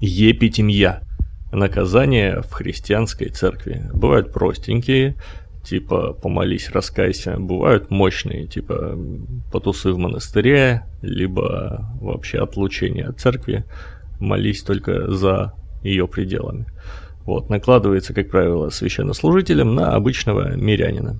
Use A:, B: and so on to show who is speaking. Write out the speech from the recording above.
A: епитимья. Наказания в христианской церкви бывают простенькие, типа «помолись, раскайся», бывают мощные, типа «потусы в монастыре», либо вообще отлучение от церкви, молись только за ее пределами. Вот, накладывается, как правило, священнослужителем на обычного мирянина.